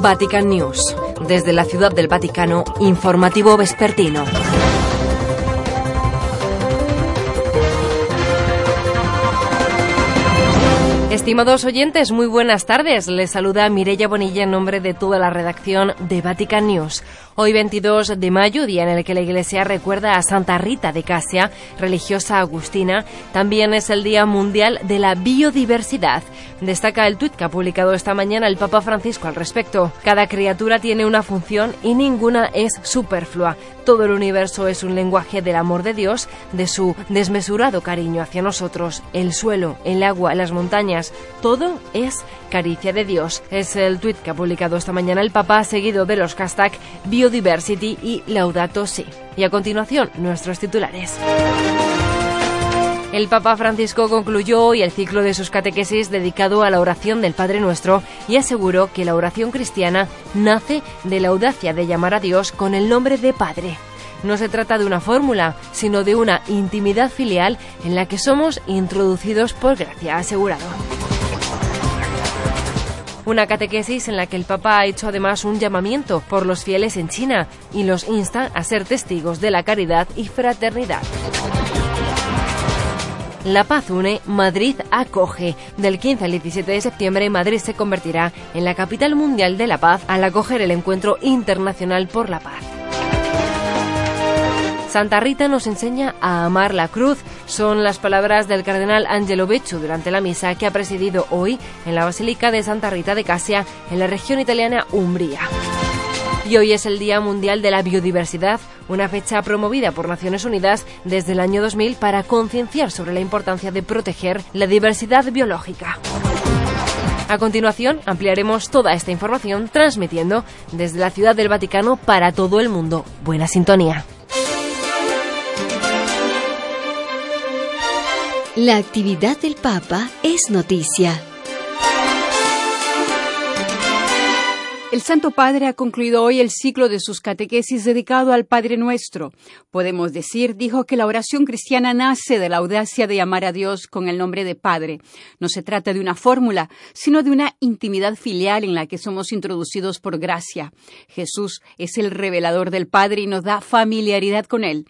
Vatican News. Desde la Ciudad del Vaticano, informativo vespertino. Estimados oyentes, muy buenas tardes. Les saluda Mireya Bonilla en nombre de toda la redacción de Vatican News. Hoy 22 de mayo, día en el que la Iglesia recuerda a Santa Rita de Casia, religiosa agustina, también es el Día Mundial de la Biodiversidad. Destaca el tuit que ha publicado esta mañana el Papa Francisco al respecto. Cada criatura tiene una función y ninguna es superflua. Todo el universo es un lenguaje del amor de Dios, de su desmesurado cariño hacia nosotros. El suelo, el agua, las montañas, todo es caricia de Dios. Es el tuit que ha publicado esta mañana el Papa, seguido de los hashtag Biodiversity y Laudato Si. Y a continuación, nuestros titulares. El Papa Francisco concluyó hoy el ciclo de sus catequesis dedicado a la oración del Padre Nuestro y aseguró que la oración cristiana nace de la audacia de llamar a Dios con el nombre de Padre. No se trata de una fórmula, sino de una intimidad filial en la que somos introducidos por gracia, asegurado. Una catequesis en la que el Papa ha hecho además un llamamiento por los fieles en China y los insta a ser testigos de la caridad y fraternidad. La Paz une, Madrid acoge. Del 15 al 17 de septiembre, Madrid se convertirá en la capital mundial de la paz al acoger el encuentro internacional por la paz. Santa Rita nos enseña a amar la cruz. Son las palabras del cardenal Angelo Becciu durante la misa que ha presidido hoy en la Basílica de Santa Rita de Casia, en la región italiana Umbría. Y hoy es el Día Mundial de la Biodiversidad, una fecha promovida por Naciones Unidas desde el año 2000 para concienciar sobre la importancia de proteger la diversidad biológica. A continuación, ampliaremos toda esta información transmitiendo desde la Ciudad del Vaticano para todo el mundo. Buena sintonía. La actividad del Papa es noticia. El Santo Padre ha concluido hoy el ciclo de sus catequesis dedicado al Padre Nuestro. Podemos decir, dijo, que la oración cristiana nace de la audacia de llamar a Dios con el nombre de Padre. No se trata de una fórmula, sino de una intimidad filial en la que somos introducidos por gracia. Jesús es el revelador del Padre y nos da familiaridad con Él.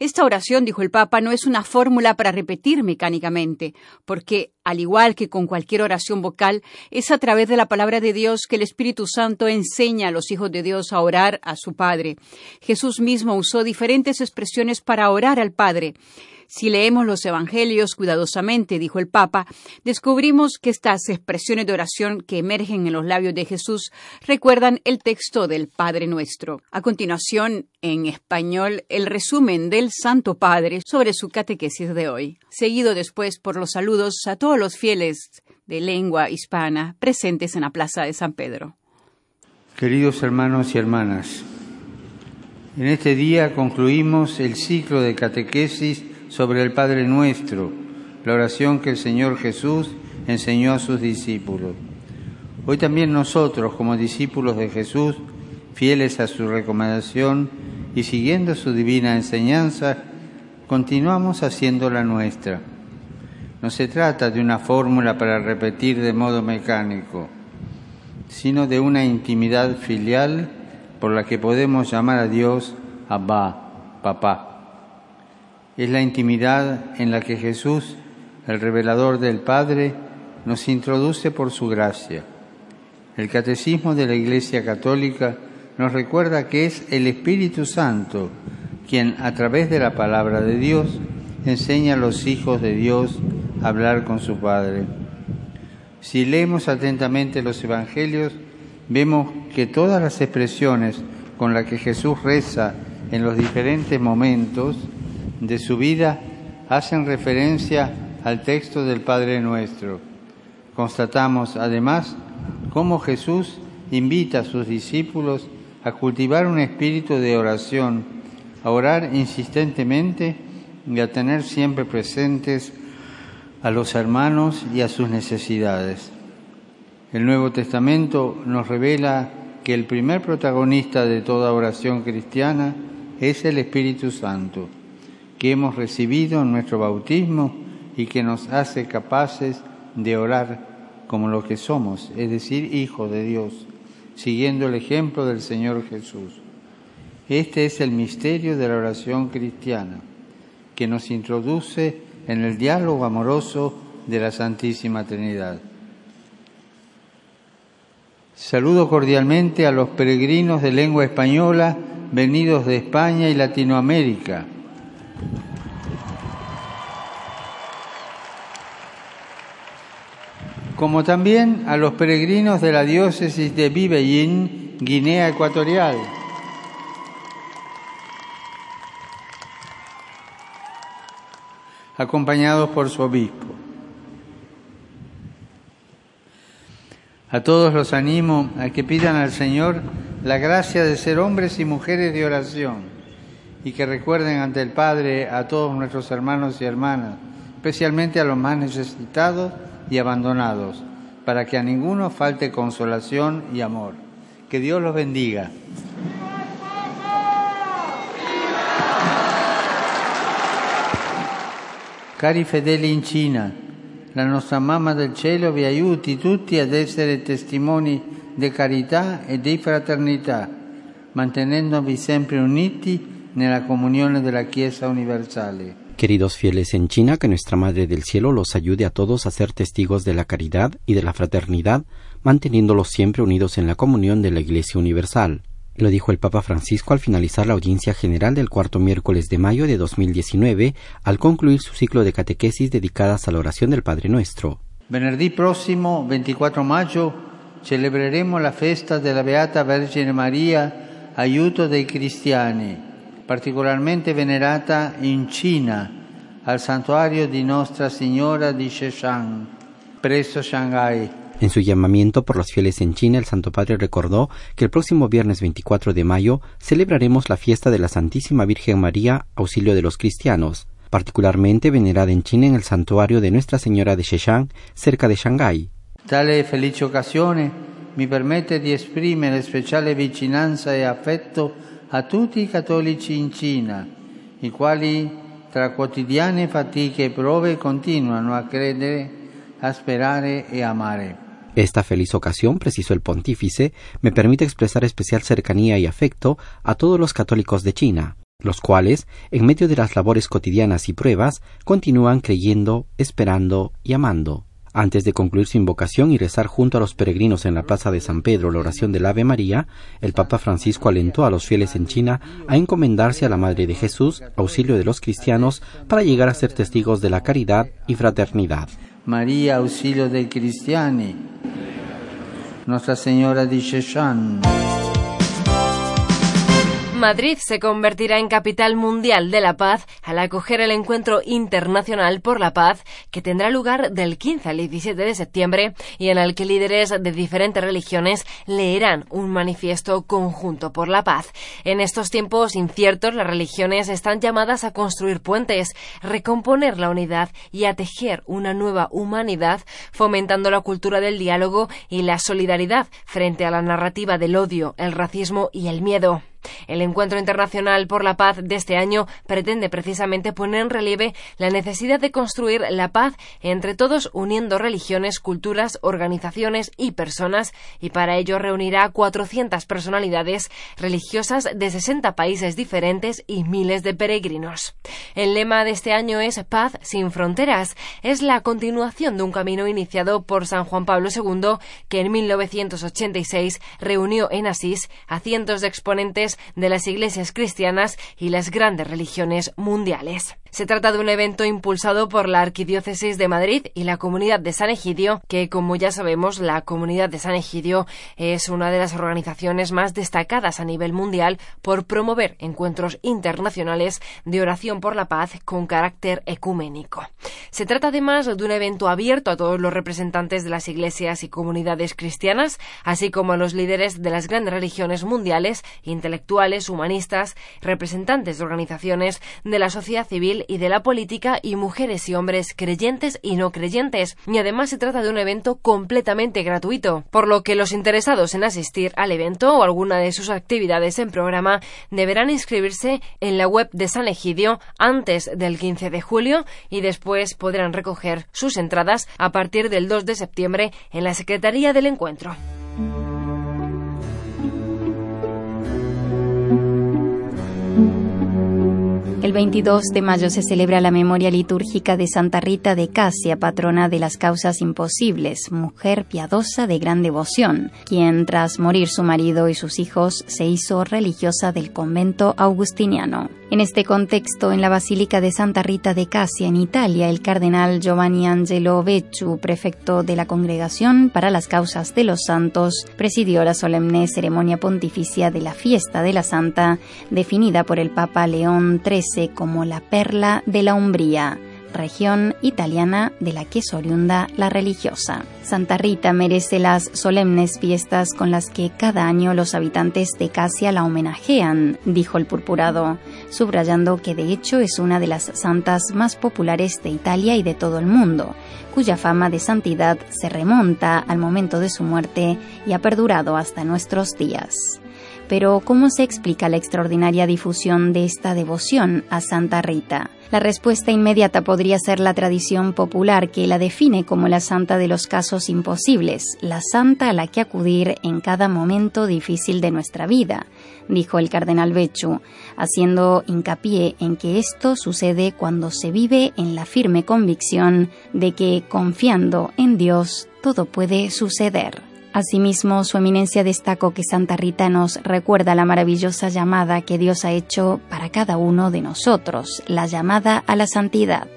Esta oración, dijo el Papa, no es una fórmula para repetir mecánicamente, porque, al igual que con cualquier oración vocal, es a través de la palabra de Dios que el Espíritu Santo enseña a los hijos de Dios a orar a su Padre. Jesús mismo usó diferentes expresiones para orar al Padre. Si leemos los Evangelios cuidadosamente, dijo el Papa, descubrimos que estas expresiones de oración que emergen en los labios de Jesús recuerdan el texto del Padre Nuestro. A continuación, en español, el resumen del Santo Padre sobre su catequesis de hoy, seguido después por los saludos a todos los fieles de lengua hispana presentes en la Plaza de San Pedro. Queridos hermanos y hermanas, en este día concluimos el ciclo de catequesis sobre el Padre Nuestro, la oración que el Señor Jesús enseñó a sus discípulos. Hoy también nosotros, como discípulos de Jesús, fieles a su recomendación y siguiendo su divina enseñanza, continuamos haciendo la nuestra. No se trata de una fórmula para repetir de modo mecánico, sino de una intimidad filial por la que podemos llamar a Dios Abba, Papá es la intimidad en la que Jesús, el revelador del Padre, nos introduce por su gracia. El Catecismo de la Iglesia Católica nos recuerda que es el Espíritu Santo quien, a través de la palabra de Dios, enseña a los hijos de Dios a hablar con su Padre. Si leemos atentamente los Evangelios, vemos que todas las expresiones con las que Jesús reza en los diferentes momentos de su vida hacen referencia al texto del Padre Nuestro. Constatamos además cómo Jesús invita a sus discípulos a cultivar un espíritu de oración, a orar insistentemente y a tener siempre presentes a los hermanos y a sus necesidades. El Nuevo Testamento nos revela que el primer protagonista de toda oración cristiana es el Espíritu Santo que hemos recibido en nuestro bautismo y que nos hace capaces de orar como lo que somos, es decir, hijos de Dios, siguiendo el ejemplo del Señor Jesús. Este es el misterio de la oración cristiana, que nos introduce en el diálogo amoroso de la Santísima Trinidad. Saludo cordialmente a los peregrinos de lengua española venidos de España y Latinoamérica. como también a los peregrinos de la diócesis de Bibeyin, Guinea Ecuatorial. Acompañados por su obispo. A todos los animo a que pidan al Señor la gracia de ser hombres y mujeres de oración y que recuerden ante el Padre a todos nuestros hermanos y hermanas, especialmente a los más necesitados y abandonados, para que a ninguno falte consolación y amor. Que Dios los bendiga. Cari fedeli in Cina, la nostra mamma del cielo vi aiuti tutti ad essere testimoni di carità e di fraternità, mantenendovi sempre uniti nella comunione della Chiesa universale. Queridos fieles en China, que nuestra Madre del Cielo los ayude a todos a ser testigos de la caridad y de la fraternidad, manteniéndolos siempre unidos en la comunión de la Iglesia Universal. Lo dijo el Papa Francisco al finalizar la audiencia general del cuarto miércoles de mayo de 2019, al concluir su ciclo de catequesis dedicadas a la oración del Padre Nuestro. Venerdì próximo, 24 mayo, celebreremos la festa della Beata Vergine Maria, aiuto dei cristiani, particolarmente venerata in Cina, al santuario di Nostra Signora di Sheshan, presso Shanghai. En su llamamiento por los fieles en China, el Santo Padre recordó que el próximo viernes 24 de mayo celebraremos la fiesta de la Santísima Virgen María, auxilio de los cristianos, particularmente venerada en China en el santuario de Nuestra Señora de Sheshan, cerca de Shanghái. Tale felice occasione mi permette di esprimere speciale vicinanza e affetto a tutti i cattolici in Cina, i quali tra quotidiane fatiche e prove continuano a credere, a sperare e amare. Esta feliz ocasión, precisó el pontífice, me permite expresar especial cercanía y afecto a todos los católicos de China, los cuales, en medio de las labores cotidianas y pruebas, continúan creyendo, esperando y amando. Antes de concluir su invocación y rezar junto a los peregrinos en la plaza de San Pedro la oración del Ave María, el Papa Francisco alentó a los fieles en China a encomendarse a la Madre de Jesús, auxilio de los cristianos, para llegar a ser testigos de la caridad y fraternidad. María, auxilio dei cristiani, Nuestra Señora di Sheshan. Madrid se convertirá en capital mundial de la paz al acoger el encuentro internacional por la paz que tendrá lugar del 15 al 17 de septiembre y en el que líderes de diferentes religiones leerán un manifiesto conjunto por la paz. En estos tiempos inciertos, las religiones están llamadas a construir puentes, recomponer la unidad y a tejer una nueva humanidad, fomentando la cultura del diálogo y la solidaridad frente a la narrativa del odio, el racismo y el miedo. El Encuentro Internacional por la Paz de este año pretende precisamente poner en relieve la necesidad de construir la paz entre todos uniendo religiones, culturas, organizaciones y personas y para ello reunirá 400 personalidades religiosas de 60 países diferentes y miles de peregrinos. El lema de este año es Paz sin fronteras. Es la continuación de un camino iniciado por San Juan Pablo II que en 1986 reunió en Asís a cientos de exponentes de las iglesias cristianas y las grandes religiones mundiales. Se trata de un evento impulsado por la Arquidiócesis de Madrid y la Comunidad de San Egidio, que como ya sabemos, la Comunidad de San Egidio es una de las organizaciones más destacadas a nivel mundial por promover encuentros internacionales de oración por la paz con carácter ecuménico. Se trata además de un evento abierto a todos los representantes de las iglesias y comunidades cristianas, así como a los líderes de las grandes religiones mundiales, intelectuales, humanistas, representantes de organizaciones de la sociedad civil y de la política y mujeres y hombres creyentes y no creyentes. Y además se trata de un evento completamente gratuito, por lo que los interesados en asistir al evento o alguna de sus actividades en programa deberán inscribirse en la web de San Egidio antes del 15 de julio y después podrán recoger sus entradas a partir del 2 de septiembre en la Secretaría del Encuentro. El 22 de mayo se celebra la memoria litúrgica de Santa Rita de Casia, patrona de las causas imposibles, mujer piadosa de gran devoción, quien tras morir su marido y sus hijos se hizo religiosa del convento augustiniano. En este contexto, en la Basílica de Santa Rita de Casia, en Italia, el cardenal Giovanni Angelo Becciu, prefecto de la Congregación para las Causas de los Santos, presidió la solemne ceremonia pontificia de la fiesta de la Santa, definida por el Papa León XIII como la perla de la Umbría región italiana de la que es oriunda la religiosa. Santa Rita merece las solemnes fiestas con las que cada año los habitantes de Casia la homenajean, dijo el purpurado, subrayando que de hecho es una de las santas más populares de Italia y de todo el mundo, cuya fama de santidad se remonta al momento de su muerte y ha perdurado hasta nuestros días. Pero ¿cómo se explica la extraordinaria difusión de esta devoción a Santa Rita? La respuesta inmediata podría ser la tradición popular que la define como la santa de los casos imposibles, la santa a la que acudir en cada momento difícil de nuestra vida, dijo el cardenal Becciu, haciendo hincapié en que esto sucede cuando se vive en la firme convicción de que confiando en Dios todo puede suceder. Asimismo, su eminencia destacó que Santa Rita nos recuerda la maravillosa llamada que Dios ha hecho para cada uno de nosotros, la llamada a la santidad.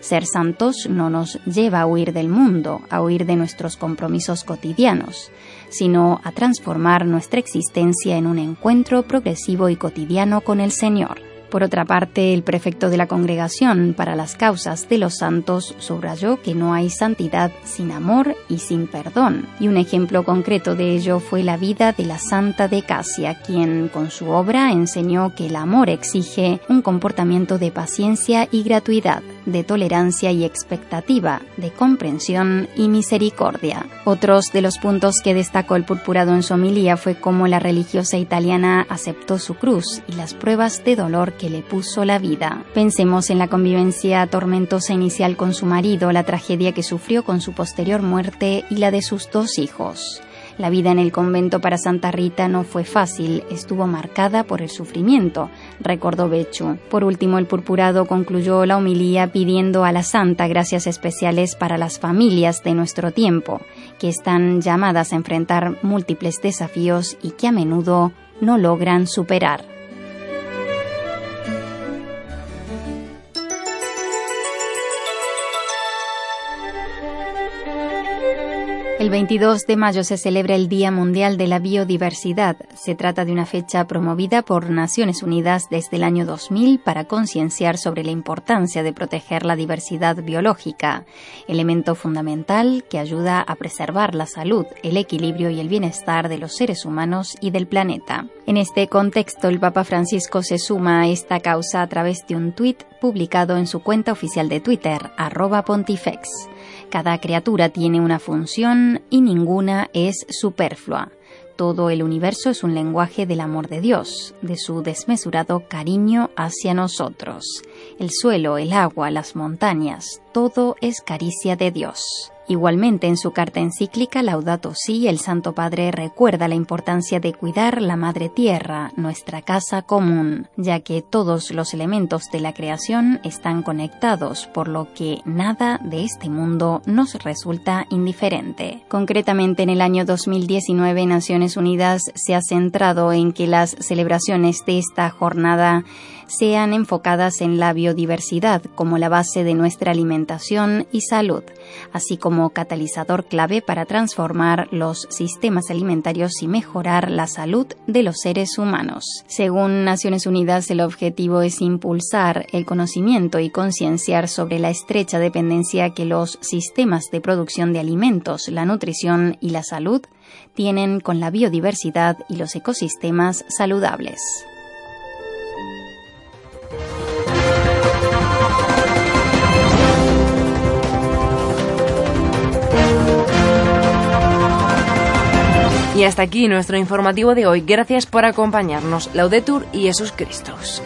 Ser santos no nos lleva a huir del mundo, a huir de nuestros compromisos cotidianos, sino a transformar nuestra existencia en un encuentro progresivo y cotidiano con el Señor. Por otra parte, el prefecto de la Congregación para las Causas de los Santos subrayó que no hay santidad sin amor y sin perdón, y un ejemplo concreto de ello fue la vida de la Santa de Casia, quien con su obra enseñó que el amor exige un comportamiento de paciencia y gratuidad, de tolerancia y expectativa, de comprensión y misericordia. Otros de los puntos que destacó el purpurado en su homilía fue cómo la religiosa italiana aceptó su cruz y las pruebas de dolor que le puso la vida. Pensemos en la convivencia tormentosa inicial con su marido, la tragedia que sufrió con su posterior muerte y la de sus dos hijos. La vida en el convento para Santa Rita no fue fácil, estuvo marcada por el sufrimiento, recordó Bechu. Por último, el purpurado concluyó la homilía pidiendo a la Santa gracias especiales para las familias de nuestro tiempo, que están llamadas a enfrentar múltiples desafíos y que a menudo no logran superar. El 22 de mayo se celebra el Día Mundial de la Biodiversidad. Se trata de una fecha promovida por Naciones Unidas desde el año 2000 para concienciar sobre la importancia de proteger la diversidad biológica, elemento fundamental que ayuda a preservar la salud, el equilibrio y el bienestar de los seres humanos y del planeta. En este contexto, el Papa Francisco se suma a esta causa a través de un tuit publicado en su cuenta oficial de Twitter, arroba pontifex. Cada criatura tiene una función y ninguna es superflua. Todo el universo es un lenguaje del amor de Dios, de su desmesurado cariño hacia nosotros. El suelo, el agua, las montañas, todo es caricia de Dios. Igualmente, en su carta encíclica Laudato Si, el Santo Padre recuerda la importancia de cuidar la Madre Tierra, nuestra casa común, ya que todos los elementos de la creación están conectados, por lo que nada de este mundo nos resulta indiferente. Concretamente, en el año 2019, Naciones Unidas se ha centrado en que las celebraciones de esta jornada sean enfocadas en la biodiversidad como la base de nuestra alimentación y salud, así como catalizador clave para transformar los sistemas alimentarios y mejorar la salud de los seres humanos. Según Naciones Unidas, el objetivo es impulsar el conocimiento y concienciar sobre la estrecha dependencia que los sistemas de producción de alimentos, la nutrición y la salud tienen con la biodiversidad y los ecosistemas saludables. Y hasta aquí nuestro informativo de hoy. Gracias por acompañarnos. Laudetur y Jesús Christus.